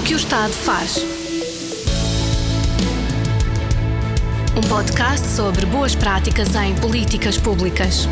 O que o Estado faz. Um podcast sobre boas práticas em políticas públicas.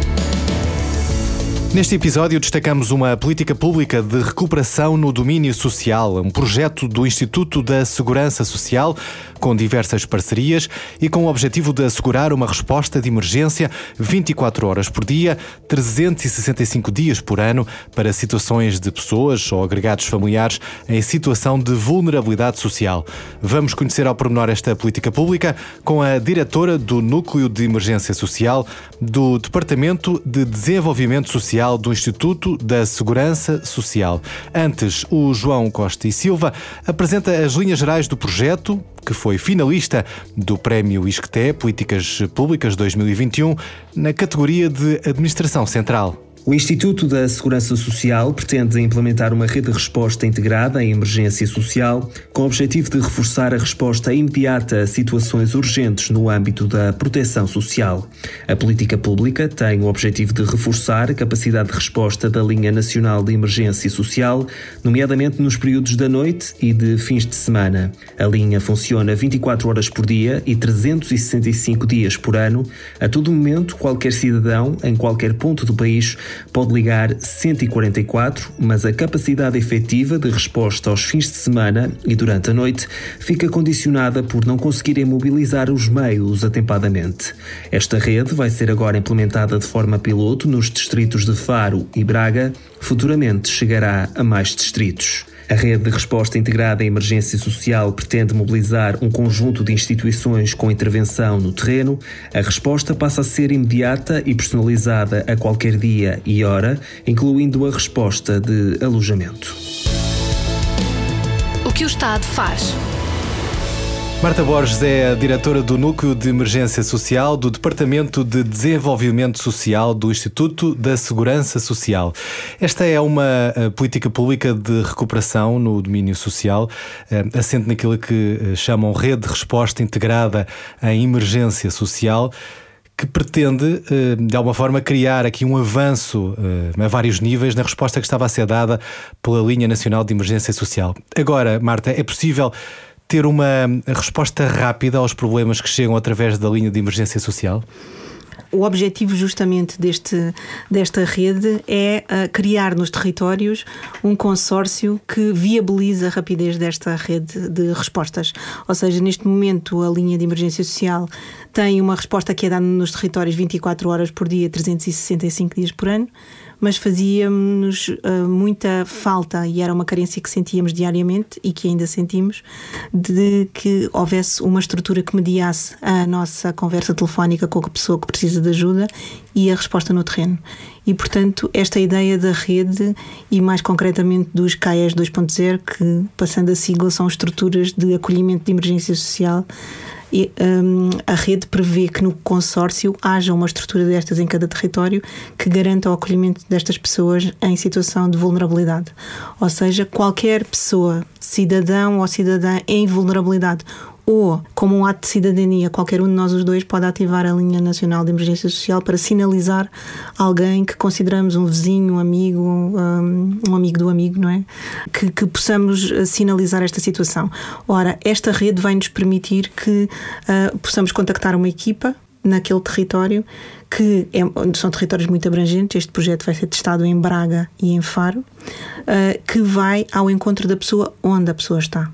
Neste episódio destacamos uma política pública de recuperação no domínio social, um projeto do Instituto da Segurança Social com diversas parcerias e com o objetivo de assegurar uma resposta de emergência 24 horas por dia, 365 dias por ano para situações de pessoas ou agregados familiares em situação de vulnerabilidade social. Vamos conhecer ao pormenor esta política pública com a diretora do Núcleo de Emergência Social do Departamento de Desenvolvimento Social Social do Instituto da Segurança Social. Antes, o João Costa e Silva apresenta as linhas gerais do projeto, que foi finalista do Prémio ISCTE Políticas Públicas 2021, na categoria de Administração Central. O Instituto da Segurança Social pretende implementar uma rede de resposta integrada em emergência social, com o objetivo de reforçar a resposta imediata a situações urgentes no âmbito da proteção social. A política pública tem o objetivo de reforçar a capacidade de resposta da linha nacional de emergência social, nomeadamente nos períodos da noite e de fins de semana. A linha funciona 24 horas por dia e 365 dias por ano. A todo momento, qualquer cidadão, em qualquer ponto do país, pode ligar 144, mas a capacidade efetiva de resposta aos fins de semana e durante a noite fica condicionada por não conseguirem mobilizar os meios atempadamente. Esta rede vai ser agora implementada de forma piloto nos distritos de Faro e Braga, futuramente chegará a mais distritos. A rede de resposta integrada em emergência social pretende mobilizar um conjunto de instituições com intervenção no terreno. A resposta passa a ser imediata e personalizada a qualquer dia e hora, incluindo a resposta de alojamento. O que o Estado faz? Marta Borges é a diretora do Núcleo de Emergência Social do Departamento de Desenvolvimento Social do Instituto da Segurança Social. Esta é uma eh, política pública de recuperação no domínio social, eh, assente naquilo que eh, chamam rede de resposta integrada em emergência social que pretende, de alguma forma, criar aqui um avanço a vários níveis na resposta que estava a ser dada pela Linha Nacional de Emergência Social. Agora, Marta, é possível ter uma resposta rápida aos problemas que chegam através da linha de emergência social? O objetivo justamente deste, desta rede é uh, criar nos territórios um consórcio que viabiliza a rapidez desta rede de respostas. Ou seja, neste momento a linha de emergência social tem uma resposta que é dada nos territórios 24 horas por dia, 365 dias por ano mas fazia-nos uh, muita falta e era uma carência que sentíamos diariamente e que ainda sentimos de que houvesse uma estrutura que mediasse a nossa conversa telefónica com a pessoa que precisa de ajuda e a resposta no terreno. E, portanto, esta ideia da rede e, mais concretamente, dos CAES 2.0, que, passando a sigla, são estruturas de acolhimento de emergência social, e, um, a rede prevê que no consórcio haja uma estrutura destas em cada território que garanta o acolhimento destas pessoas em situação de vulnerabilidade. Ou seja, qualquer pessoa, cidadão ou cidadã em vulnerabilidade ou, como um ato de cidadania, qualquer um de nós os dois pode ativar a linha nacional de emergência social para sinalizar alguém que consideramos um vizinho, um amigo, um, um amigo do amigo, não é? Que, que, possamos eh, sinalizar esta situação. Ora, esta rede vai nos permitir que uh, possamos contactar uma equipa naquele território que é, são territórios muito abrangentes. Este projeto vai ser testado em Braga e em Faro, uh, que vai ao encontro da pessoa onde a pessoa está.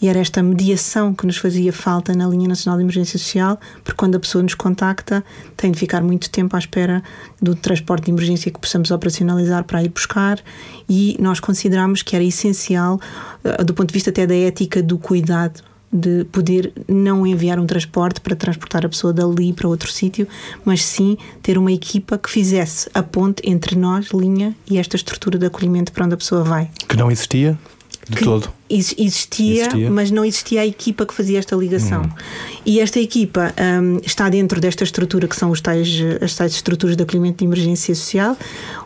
E era esta mediação que nos fazia falta na linha nacional de emergência social, porque quando a pessoa nos contacta, tem de ficar muito tempo à espera do transporte de emergência que possamos operacionalizar para ir buscar, e nós consideramos que era essencial, eh, do ponto de vista até da ética do cuidado, de poder não enviar um transporte para transportar a pessoa dali para outro sítio, mas sim ter uma equipa que fizesse a ponte entre nós, linha, e esta estrutura de acolhimento para onde a pessoa vai. Que não existia? De todo. Existia, existia, mas não existia a equipa que fazia esta ligação. Hum. E esta equipa um, está dentro desta estrutura que são os tais, as tais estruturas de acolhimento de emergência social.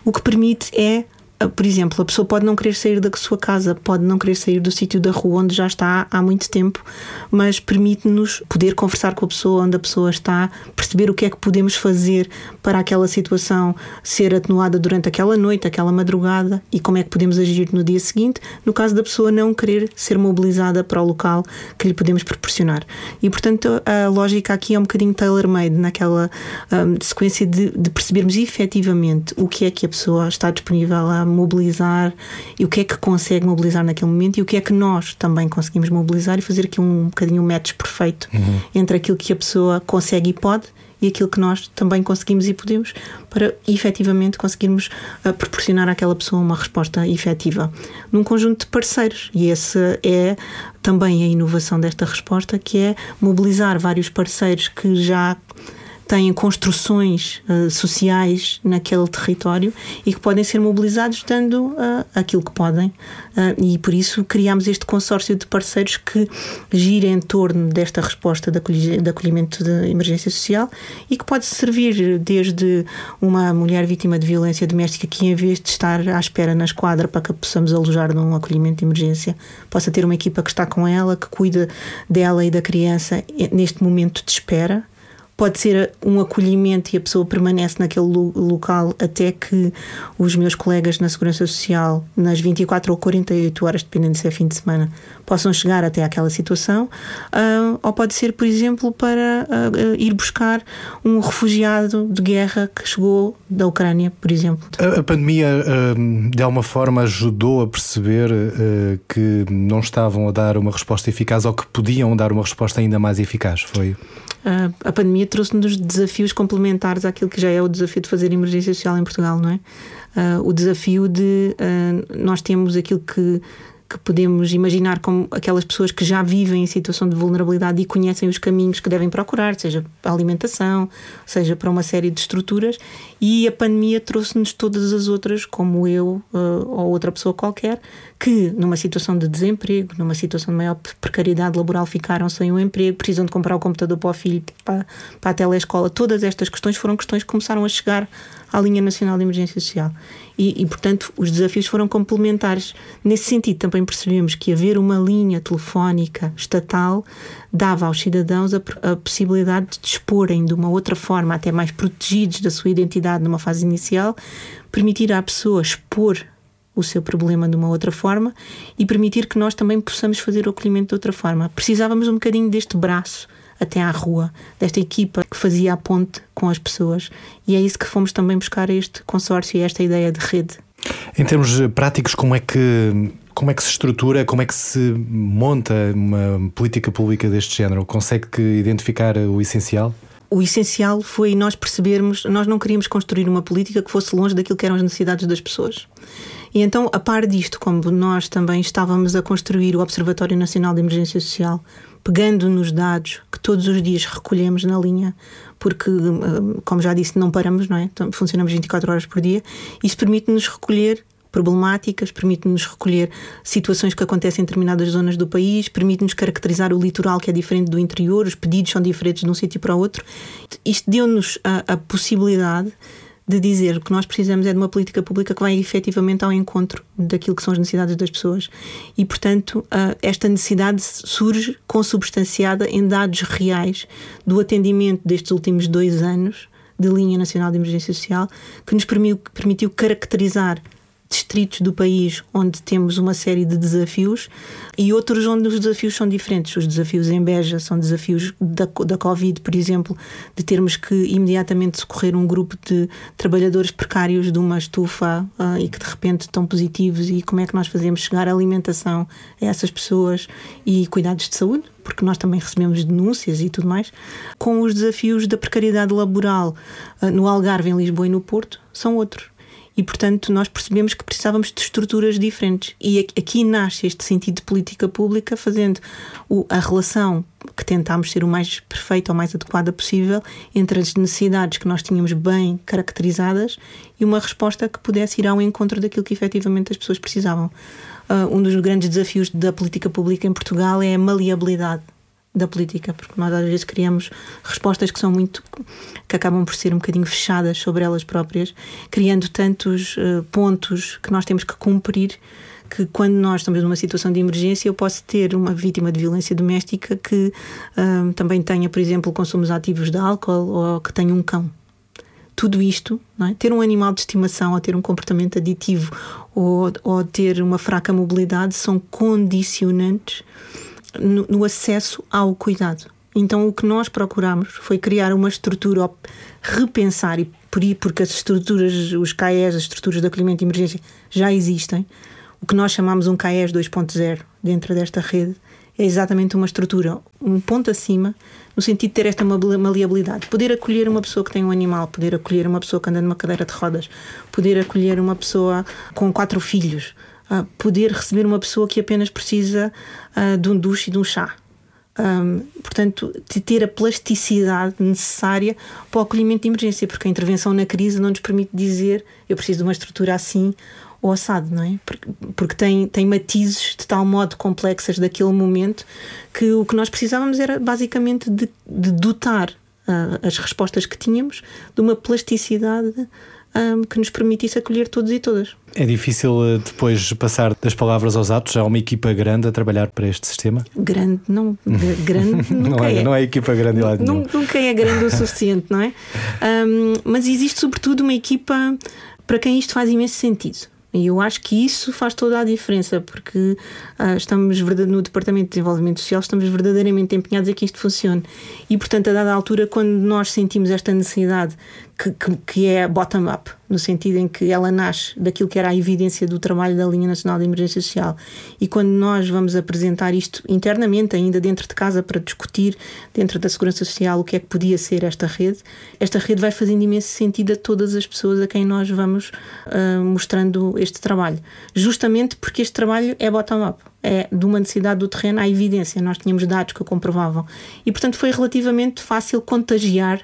O que permite é por exemplo, a pessoa pode não querer sair da sua casa, pode não querer sair do sítio da rua onde já está há muito tempo, mas permite-nos poder conversar com a pessoa onde a pessoa está, perceber o que é que podemos fazer para aquela situação ser atenuada durante aquela noite, aquela madrugada e como é que podemos agir no dia seguinte, no caso da pessoa não querer ser mobilizada para o local que lhe podemos proporcionar. E, portanto, a lógica aqui é um bocadinho tailor-made naquela um, sequência de, de percebermos efetivamente o que é que a pessoa está disponível a mobilizar e o que é que consegue mobilizar naquele momento e o que é que nós também conseguimos mobilizar e fazer aqui um bocadinho um match perfeito uhum. entre aquilo que a pessoa consegue e pode e aquilo que nós também conseguimos e podemos para efetivamente conseguirmos uh, proporcionar àquela pessoa uma resposta efetiva num conjunto de parceiros. E essa é também a inovação desta resposta, que é mobilizar vários parceiros que já têm construções uh, sociais naquele território e que podem ser mobilizados dando uh, aquilo que podem. Uh, e por isso criámos este consórcio de parceiros que gira em torno desta resposta de, de acolhimento de emergência social e que pode servir desde uma mulher vítima de violência doméstica que, em vez de estar à espera na esquadra para que a possamos alojar num acolhimento de emergência, possa ter uma equipa que está com ela, que cuida dela e da criança neste momento de espera pode ser um acolhimento e a pessoa permanece naquele local até que os meus colegas na Segurança Social, nas 24 ou 48 horas, dependendo se é fim de semana, possam chegar até aquela situação, uh, ou pode ser, por exemplo, para uh, ir buscar um refugiado de guerra que chegou da Ucrânia, por exemplo. A, a pandemia, uh, de alguma forma, ajudou a perceber que não estavam a dar uma resposta eficaz ou que podiam dar uma resposta ainda mais eficaz, foi? A pandemia trouxe-nos desafios complementares àquilo que já é o desafio de fazer emergência social em Portugal, não é? Uh, o desafio de uh, nós temos aquilo que que podemos imaginar como aquelas pessoas que já vivem em situação de vulnerabilidade e conhecem os caminhos que devem procurar, seja para alimentação, seja para uma série de estruturas, e a pandemia trouxe-nos todas as outras, como eu uh, ou outra pessoa qualquer, que numa situação de desemprego, numa situação de maior precariedade laboral, ficaram sem o um emprego, precisam de comprar o computador para o filho, para, para a telescola. Todas estas questões foram questões que começaram a chegar à linha nacional de emergência social. E, e, portanto, os desafios foram complementares. Nesse sentido, também percebemos que haver uma linha telefónica estatal dava aos cidadãos a, a possibilidade de disporem de uma outra forma, até mais protegidos da sua identidade numa fase inicial, permitir à pessoa expor o seu problema de uma outra forma e permitir que nós também possamos fazer o acolhimento de outra forma. Precisávamos um bocadinho deste braço até à rua, desta equipa que fazia a ponte com as pessoas. E é isso que fomos também buscar este consórcio e esta ideia de rede. Em termos práticos, como é que como é que se estrutura, como é que se monta uma política pública deste género? Consegue identificar o essencial? O essencial foi nós percebermos, nós não queríamos construir uma política que fosse longe daquilo que eram as necessidades das pessoas. E então, a par disto, como nós também estávamos a construir o Observatório Nacional de Emergência Social, pegando nos dados que todos os dias recolhemos na linha, porque, hum, como já disse, não paramos, não é? Então, funcionamos 24 horas por dia. Isso permite-nos recolher problemáticas, permite-nos recolher situações que acontecem em determinadas zonas do país, permite-nos caracterizar o litoral que é diferente do interior, os pedidos são diferentes de um sítio para outro. Isto deu-nos a, a possibilidade de dizer que nós precisamos é de uma política pública que vai efetivamente ao encontro daquilo que são as necessidades das pessoas. E, portanto, esta necessidade surge consubstanciada em dados reais do atendimento destes últimos dois anos de linha nacional de emergência social, que nos permitiu caracterizar distritos do país onde temos uma série de desafios e outros onde os desafios são diferentes. Os desafios em Beja são desafios da, da Covid, por exemplo, de termos que imediatamente socorrer um grupo de trabalhadores precários de uma estufa uh, e que de repente estão positivos. E como é que nós fazemos chegar alimentação a essas pessoas e cuidados de saúde? Porque nós também recebemos denúncias e tudo mais, com os desafios da precariedade laboral uh, no Algarve, em Lisboa e no Porto, são outros e, portanto, nós percebemos que precisávamos de estruturas diferentes. E aqui nasce este sentido de política pública, fazendo a relação que tentámos ser o mais perfeita ou mais adequada possível entre as necessidades que nós tínhamos bem caracterizadas e uma resposta que pudesse ir ao encontro daquilo que efetivamente as pessoas precisavam. Uh, um dos grandes desafios da política pública em Portugal é a maleabilidade da política, porque nós às vezes criamos respostas que são muito que acabam por ser um bocadinho fechadas sobre elas próprias, criando tantos uh, pontos que nós temos que cumprir que quando nós estamos numa situação de emergência eu posso ter uma vítima de violência doméstica que uh, também tenha, por exemplo, consumos ativos de álcool ou que tenha um cão. Tudo isto, é? ter um animal de estimação ou ter um comportamento aditivo ou, ou ter uma fraca mobilidade são condicionantes no, no acesso ao cuidado. Então o que nós procuramos foi criar uma estrutura, repensar, e por aí, porque as estruturas, os CAES, as estruturas de acolhimento de emergência já existem, o que nós chamamos um CAES 2.0 dentro desta rede é exatamente uma estrutura, um ponto acima, no sentido de ter esta maleabilidade. Poder acolher uma pessoa que tem um animal, poder acolher uma pessoa que anda numa cadeira de rodas, poder acolher uma pessoa com quatro filhos, uh, poder receber uma pessoa que apenas precisa uh, de um duche e de um chá. Um, portanto, de ter a plasticidade necessária para o acolhimento de emergência, porque a intervenção na crise não nos permite dizer eu preciso de uma estrutura assim ou assado, não é? Porque, porque tem, tem matizes de tal modo complexas daquele momento que o que nós precisávamos era basicamente de, de dotar uh, as respostas que tínhamos de uma plasticidade um, que nos permitisse acolher todos e todas. É difícil uh, depois passar das palavras aos atos? Há uma equipa grande a trabalhar para este sistema? Grande, não. Grande nunca não é, é. Não é equipa grande lá Nunca é grande o suficiente, não é? Um, mas existe sobretudo uma equipa para quem isto faz imenso sentido. E eu acho que isso faz toda a diferença, porque uh, estamos no Departamento de Desenvolvimento Social, estamos verdadeiramente empenhados a que isto funcione. E, portanto, a dada altura, quando nós sentimos esta necessidade que, que, que é bottom-up, no sentido em que ela nasce daquilo que era a evidência do trabalho da Linha Nacional de Emergência Social. E quando nós vamos apresentar isto internamente, ainda dentro de casa, para discutir dentro da Segurança Social o que é que podia ser esta rede, esta rede vai fazendo imenso sentido a todas as pessoas a quem nós vamos uh, mostrando este trabalho. Justamente porque este trabalho é bottom-up é, de uma necessidade do terreno à evidência. Nós tínhamos dados que o comprovavam. E, portanto, foi relativamente fácil contagiar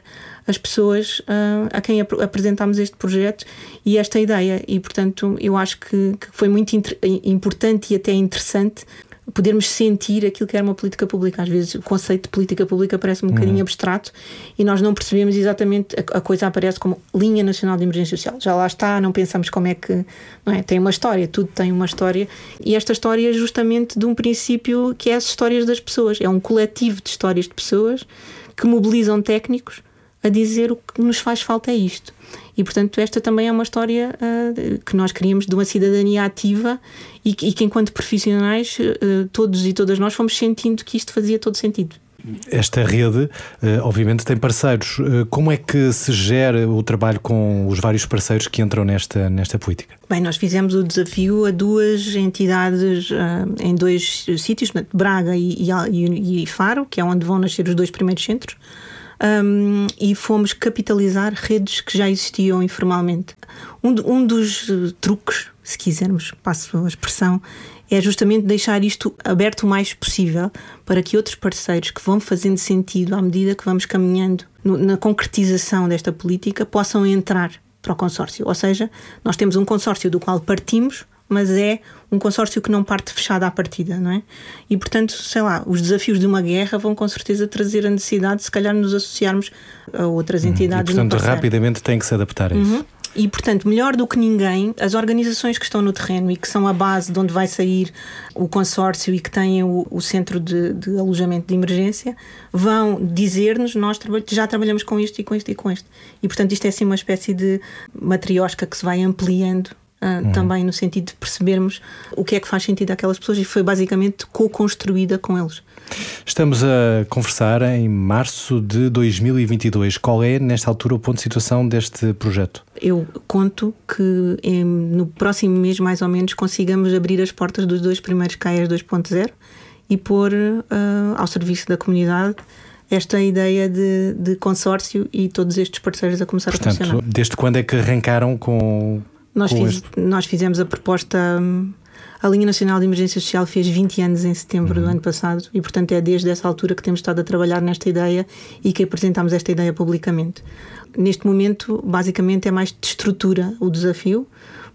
as pessoas uh, a quem ap apresentámos este projeto e esta ideia. E, portanto, eu acho que, que foi muito importante e até interessante podermos sentir aquilo que era uma política pública. Às vezes o conceito de política pública parece um bocadinho uhum. abstrato e nós não percebemos exatamente, a, a, coisa aparece como linha nacional de emergência social. Já lá está, não pensamos como é que. Não é? Tem uma história, tudo tem uma história. E esta história é justamente de um princípio que é as histórias das pessoas. É um coletivo de histórias de pessoas que mobilizam técnicos a dizer o que nos faz falta é isto. E, portanto, esta também é uma história uh, que nós queríamos de uma cidadania ativa e que, e que enquanto profissionais, uh, todos e todas nós fomos sentindo que isto fazia todo sentido. Esta rede, uh, obviamente, tem parceiros. Como é que se gera o trabalho com os vários parceiros que entram nesta, nesta política? Bem, nós fizemos o desafio a duas entidades em dois sítios, Braga e, e, e Faro, que é onde vão nascer os dois primeiros centros um, e fomos capitalizar redes que já existiam informalmente. Um, um dos uh, truques, se quisermos, passo a expressão, é justamente deixar isto aberto o mais possível para que outros parceiros que vão fazendo sentido à medida que vamos caminhando no, na concretização desta política possam entrar para o consórcio. Ou seja, nós temos um consórcio do qual partimos mas é um consórcio que não parte fechado à partida, não é? E portanto, sei lá, os desafios de uma guerra vão com certeza trazer a necessidade de se calhar nos associarmos a outras uhum. entidades. E, portanto, rapidamente tem que se adaptar a isso. Uhum. E, portanto, melhor do que ninguém, as organizações que estão no terreno e que são a base de onde vai sair o consórcio e que têm o, o centro de, de, alojamento de emergência vão dizer-nos: nós já trabalhamos com isto e com isto e com isto. E, portanto, isto é assim uma espécie de matriosca que se vai ampliando Uh, uhum. também no sentido de percebermos o que é que faz sentido àquelas pessoas e foi basicamente co-construída com eles. Estamos a conversar em março de 2022. Qual é, nesta altura, o ponto de situação deste projeto? Eu conto que em, no próximo mês, mais ou menos, consigamos abrir as portas dos dois primeiros CAES 2.0 e pôr uh, ao serviço da comunidade esta ideia de, de, consórcio e todos estes parceiros a começar Portanto, a funcionar. Desde quando é que arrancaram com, nós, fiz, nós fizemos a proposta. Hum, a Linha Nacional de Emergência Social fez 20 anos em setembro uhum. do ano passado e, portanto, é desde essa altura que temos estado a trabalhar nesta ideia e que apresentamos esta ideia publicamente. Neste momento, basicamente, é mais de estrutura o desafio,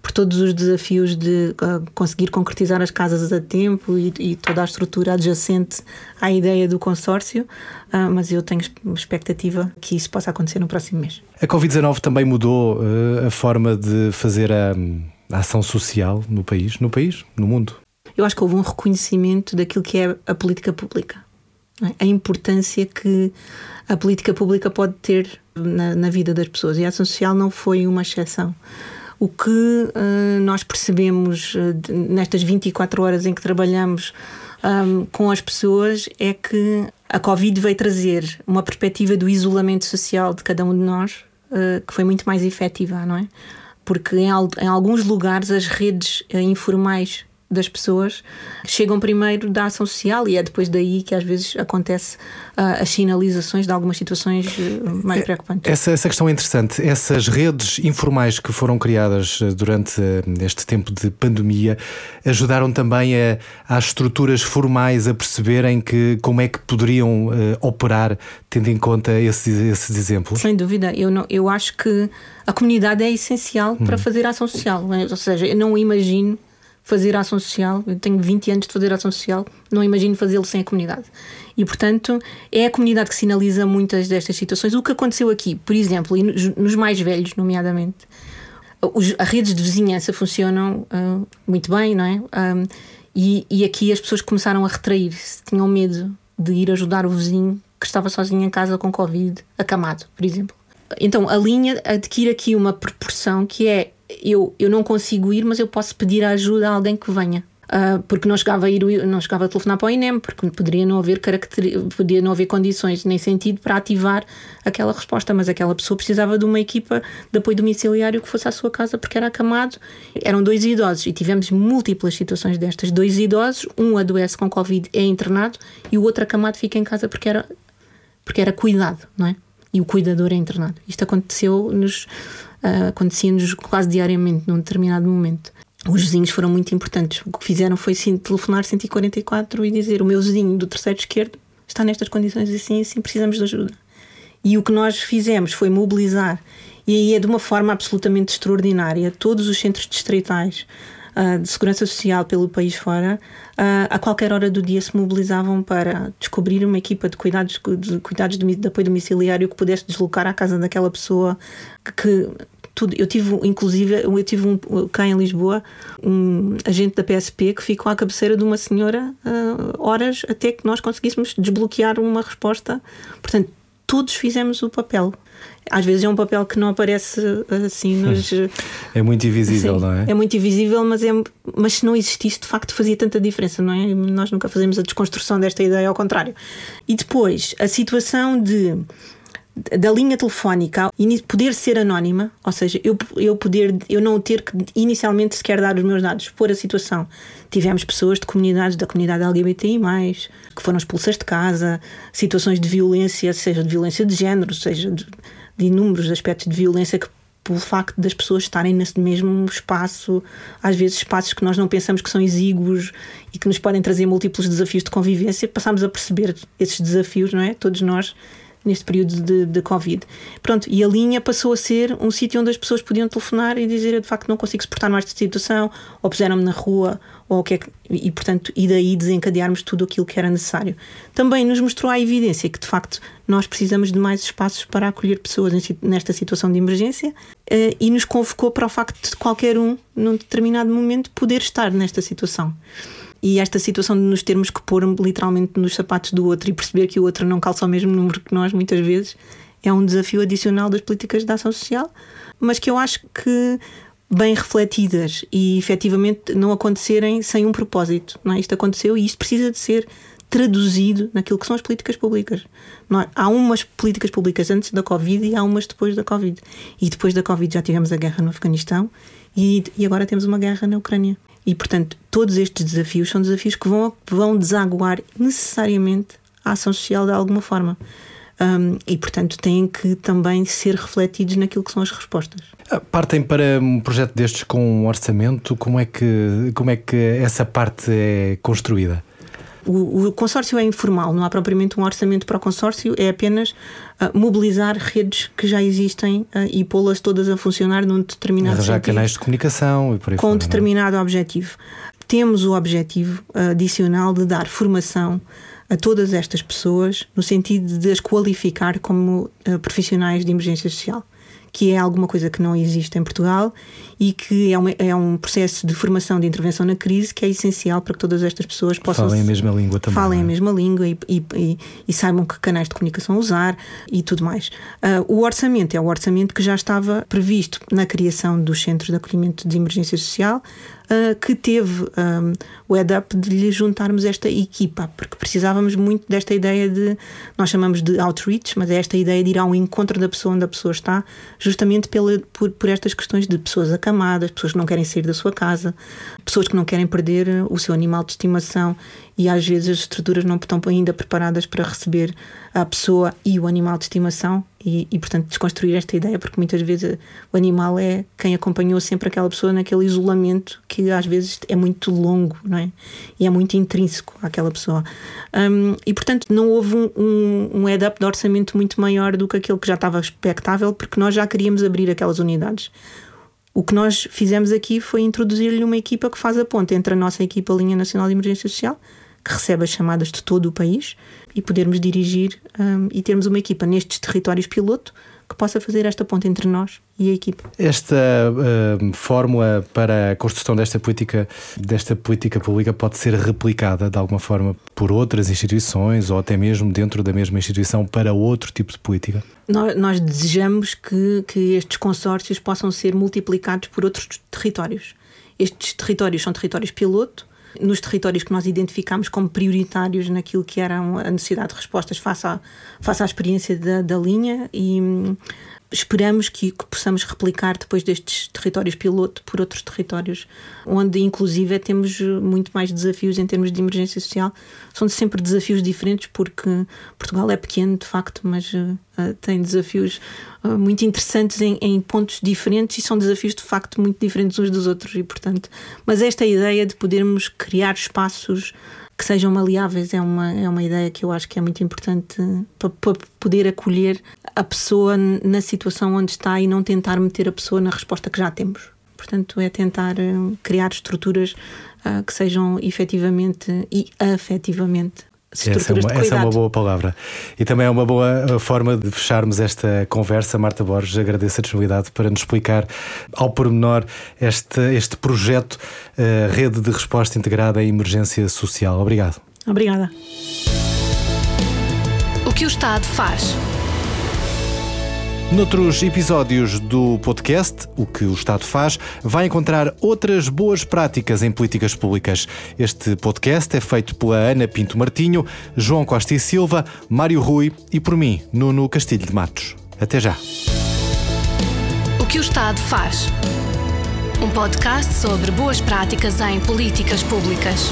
por todos os desafios de uh, conseguir concretizar as casas a tempo e, e, toda a estrutura adjacente à ideia do consórcio, uh, mas eu tenho expectativa que isso possa acontecer no próximo mês. A Covid-19 também mudou uh, a forma de fazer a, a ação social no país, no país, no mundo. Eu acho que houve um reconhecimento daquilo que é a política pública. É? A importância que a política pública pode ter na, na, vida das pessoas. E a ação social não foi uma exceção. O que uh, nós percebemos uh, nestas 24 horas em que trabalhamos um, com as pessoas é que a Covid veio trazer uma perspectiva do isolamento social de cada um de nós uh, que foi muito mais efetiva, não é? Porque em, em alguns lugares as redes informais das pessoas chegam primeiro da ação social e é depois daí que às vezes acontece uh, as sinalizações de algumas situações uh, mais é, preocupantes. Essa, essa questão é interessante. Essas redes informais que foram criadas uh, durante este tempo de pandemia ajudaram também a, às estruturas formais a perceberem que como é que poderiam uh, operar tendo em conta esses, esses exemplos? Sem dúvida. Eu, não, eu acho que a comunidade é essencial hum. para fazer ação social. Ou seja, eu não imagino fazer ação social. Eu tenho 20 anos de fazer ação social, não imagino fazê-lo sem a comunidade. E, portanto, é a comunidade que sinaliza muitas destas situações. O que aconteceu aqui, por exemplo, e nos mais velhos, nomeadamente, os, as redes de vizinhança funcionam uh, muito bem, não é? Um, e, e aqui as pessoas começaram a retrair-se, tinham medo de ir ajudar o vizinho que estava sozinho em casa com Covid, acamado, por exemplo. Então a linha adquire aqui uma proporção que é eu, eu não consigo ir, mas eu posso pedir ajuda a alguém que venha. Uh, porque não chegava a ir, não chegava a telefonar para o INEM, porque poderia não haver caracter, podia não haver condições nem sentido para ativar aquela resposta, mas aquela pessoa precisava de uma equipa de apoio domiciliário que fosse à sua casa porque era acamado. Eram dois idosos e tivemos múltiplas situações destas. Dois idosos, um adoece com Covid, é internado e o outro acamado fica em casa porque era, porque era cuidado, não é? E o cuidador é internado. Isto aconteceu nos uh, acontecia-nos quase diariamente num determinado momento. Os vizinhos foram muito importantes. O que fizeram foi sim, telefonar 144 e dizer: O meu vizinho do terceiro esquerdo está nestas condições assim, assim, precisamos de ajuda. E o que nós fizemos foi mobilizar, e aí é de uma forma absolutamente extraordinária, todos os centros distritais uh, de segurança social pelo país fora, uh, a qualquer hora do dia se mobilizavam para descobrir uma equipa de cuidados de, cuidados de, de apoio domiciliário que pudesse deslocar à casa daquela pessoa que tudo. Eu tive, inclusive, eu tive um, cá em Lisboa um agente da PSP que ficou à cabeceira de uma senhora uh, horas até que nós conseguíssemos desbloquear uma resposta. Portanto, todos fizemos o papel. Às vezes é um papel que não aparece assim nos. É muito invisível, não é? É muito invisível, mas, é, mas se não existisse, de facto fazia tanta diferença, não é? Nós nunca fazemos a desconstrução desta ideia, ao contrário. E depois, a situação de da linha telefónica poder ser anónima, ou seja, eu, eu poder eu não ter que inicialmente sequer dar os meus dados, por a situação. Tivemos pessoas de comunidades da comunidade LGBTI, que foram expulsas de casa, situações de violência, seja de violência de género, seja de, de inúmeros aspectos de violência que pelo facto das pessoas estarem nesse mesmo espaço, às vezes espaços que nós não pensamos que são exíguos e que nos podem trazer múltiplos desafios de convivência, passamos a perceber esses desafios, não é? Todos nós neste período de, de Covid. Pronto, e a linha passou a ser um sítio onde as pessoas podiam telefonar e dizer eu de facto não consigo suportar mais esta situação, ou puseram-me na rua, ou o que é que, e portanto, e daí desencadearmos tudo aquilo que era necessário. Também nos mostrou a evidência que de facto nós precisamos de mais espaços para acolher pessoas nesta situação de emergência eh, e nos convocou para o facto de qualquer um, num determinado momento, poder estar nesta situação. E esta situação de nos termos que pôr literalmente nos sapatos do outro e perceber que o outro não calça o mesmo número que nós, muitas vezes, é um desafio adicional das políticas de ação social, mas que eu acho que bem refletidas e efetivamente não acontecerem sem um propósito. Não é? Isto aconteceu e isto precisa de ser traduzido naquilo que são as políticas públicas. É? Há umas políticas públicas antes da Covid e há umas depois da Covid. E depois da Covid já tivemos a guerra no Afeganistão e, e agora temos uma guerra na Ucrânia. E, portanto, todos estes desafios são desafios que vão, vão desaguar necessariamente a ação social de alguma forma. Um, e, portanto, têm que também ser refletidos naquilo que são as respostas. Ah, partem para um projeto destes com um orçamento, como é que, como é que essa parte é construída? O, o, consórcio é informal, não há propriamente um orçamento para o consórcio, é apenas uh, mobilizar redes que já existem uh, e pô-las todas a funcionar num determinado Arranjar sentido, canais de comunicação e por aí com fora, um não é? determinado objetivo. Temos o objetivo adicional de dar formação a todas estas pessoas no sentido de as qualificar como profissionais de emergência social que é alguma coisa que não existe em Portugal e que é, uma, é um processo de formação de intervenção na crise que é essencial para que todas estas pessoas possam. Falem a mesma língua também. Falem é? a mesma língua e, e, e, e, saibam que canais de comunicação usar e tudo mais. Uh, o orçamento é o orçamento que já estava previsto na criação dos centros de acolhimento de emergência social. Uh, que teve um, o head-up de lhe juntarmos esta equipa, porque precisávamos muito desta ideia de, nós chamamos de outreach, mas é esta ideia de ir ao encontro da pessoa onde a pessoa está, justamente pela, por, por estas questões de pessoas acamadas, pessoas que não querem sair da sua casa, pessoas que não querem perder o seu animal de estimação e às vezes as estruturas não estão ainda preparadas para receber a pessoa e o animal de estimação e, e, portanto desconstruir esta ideia porque muitas vezes o animal é quem acompanhou sempre aquela pessoa naquele isolamento que às vezes é muito longo não é? E é muito intrínseco àquela pessoa. Um, e portanto não houve um, um, um head-up de orçamento muito maior do que aquele que já estava expectável porque nós já queríamos abrir aquelas unidades. O que nós fizemos aqui foi introduzir-lhe uma equipa que faz a ponte entre a nossa equipa Linha Nacional de Emergência Social que recebe as chamadas de todo o país e podermos dirigir um, e termos uma equipa nestes territórios piloto que possa fazer esta ponte entre nós e a equipa. Esta uh, fórmula para a construção desta política, desta política pública pode ser replicada de alguma forma por outras instituições ou até mesmo dentro da mesma instituição para outro tipo de política? Nós, nós desejamos que, que estes consórcios possam ser multiplicados por outros territórios. Estes territórios são territórios piloto, nos territórios que nós identificamos como prioritários naquilo que era a necessidade de respostas face à, face à experiência da, da linha e esperamos que, que, possamos replicar depois destes territórios piloto por outros territórios, onde inclusive temos muito mais desafios em termos de emergência social. São sempre desafios diferentes, porque Portugal é pequeno de facto, mas uh, tem desafios uh, muito interessantes em, em, pontos diferentes e são desafios de facto muito diferentes uns dos outros. E portanto, mas esta ideia de podermos criar espaços que sejam maleáveis é uma, é uma ideia que eu acho que é muito importante para, poder acolher a pessoa na situação onde está e não tentar meter a pessoa na resposta que já temos. Portanto, é tentar criar estruturas uh, que sejam efetivamente e afetivamente essa é, uma, essa é, uma, boa palavra. E também é uma boa forma de fecharmos esta conversa. Marta Borges, agradeço a disponibilidade para nos explicar ao pormenor este, este projeto uh, Rede de Resposta Integrada em Emergência Social. Obrigado. Obrigada. O que o Estado faz? Noutros episódios do podcast, O que o Estado faz, vai encontrar outras boas práticas em políticas públicas. Este podcast é feito pela Ana Pinto Martinho, João Costa e Silva, Mário Rui e por mim, Nuno Castilho de Matos. Até já. O que o Estado faz? Um podcast sobre boas práticas em políticas públicas.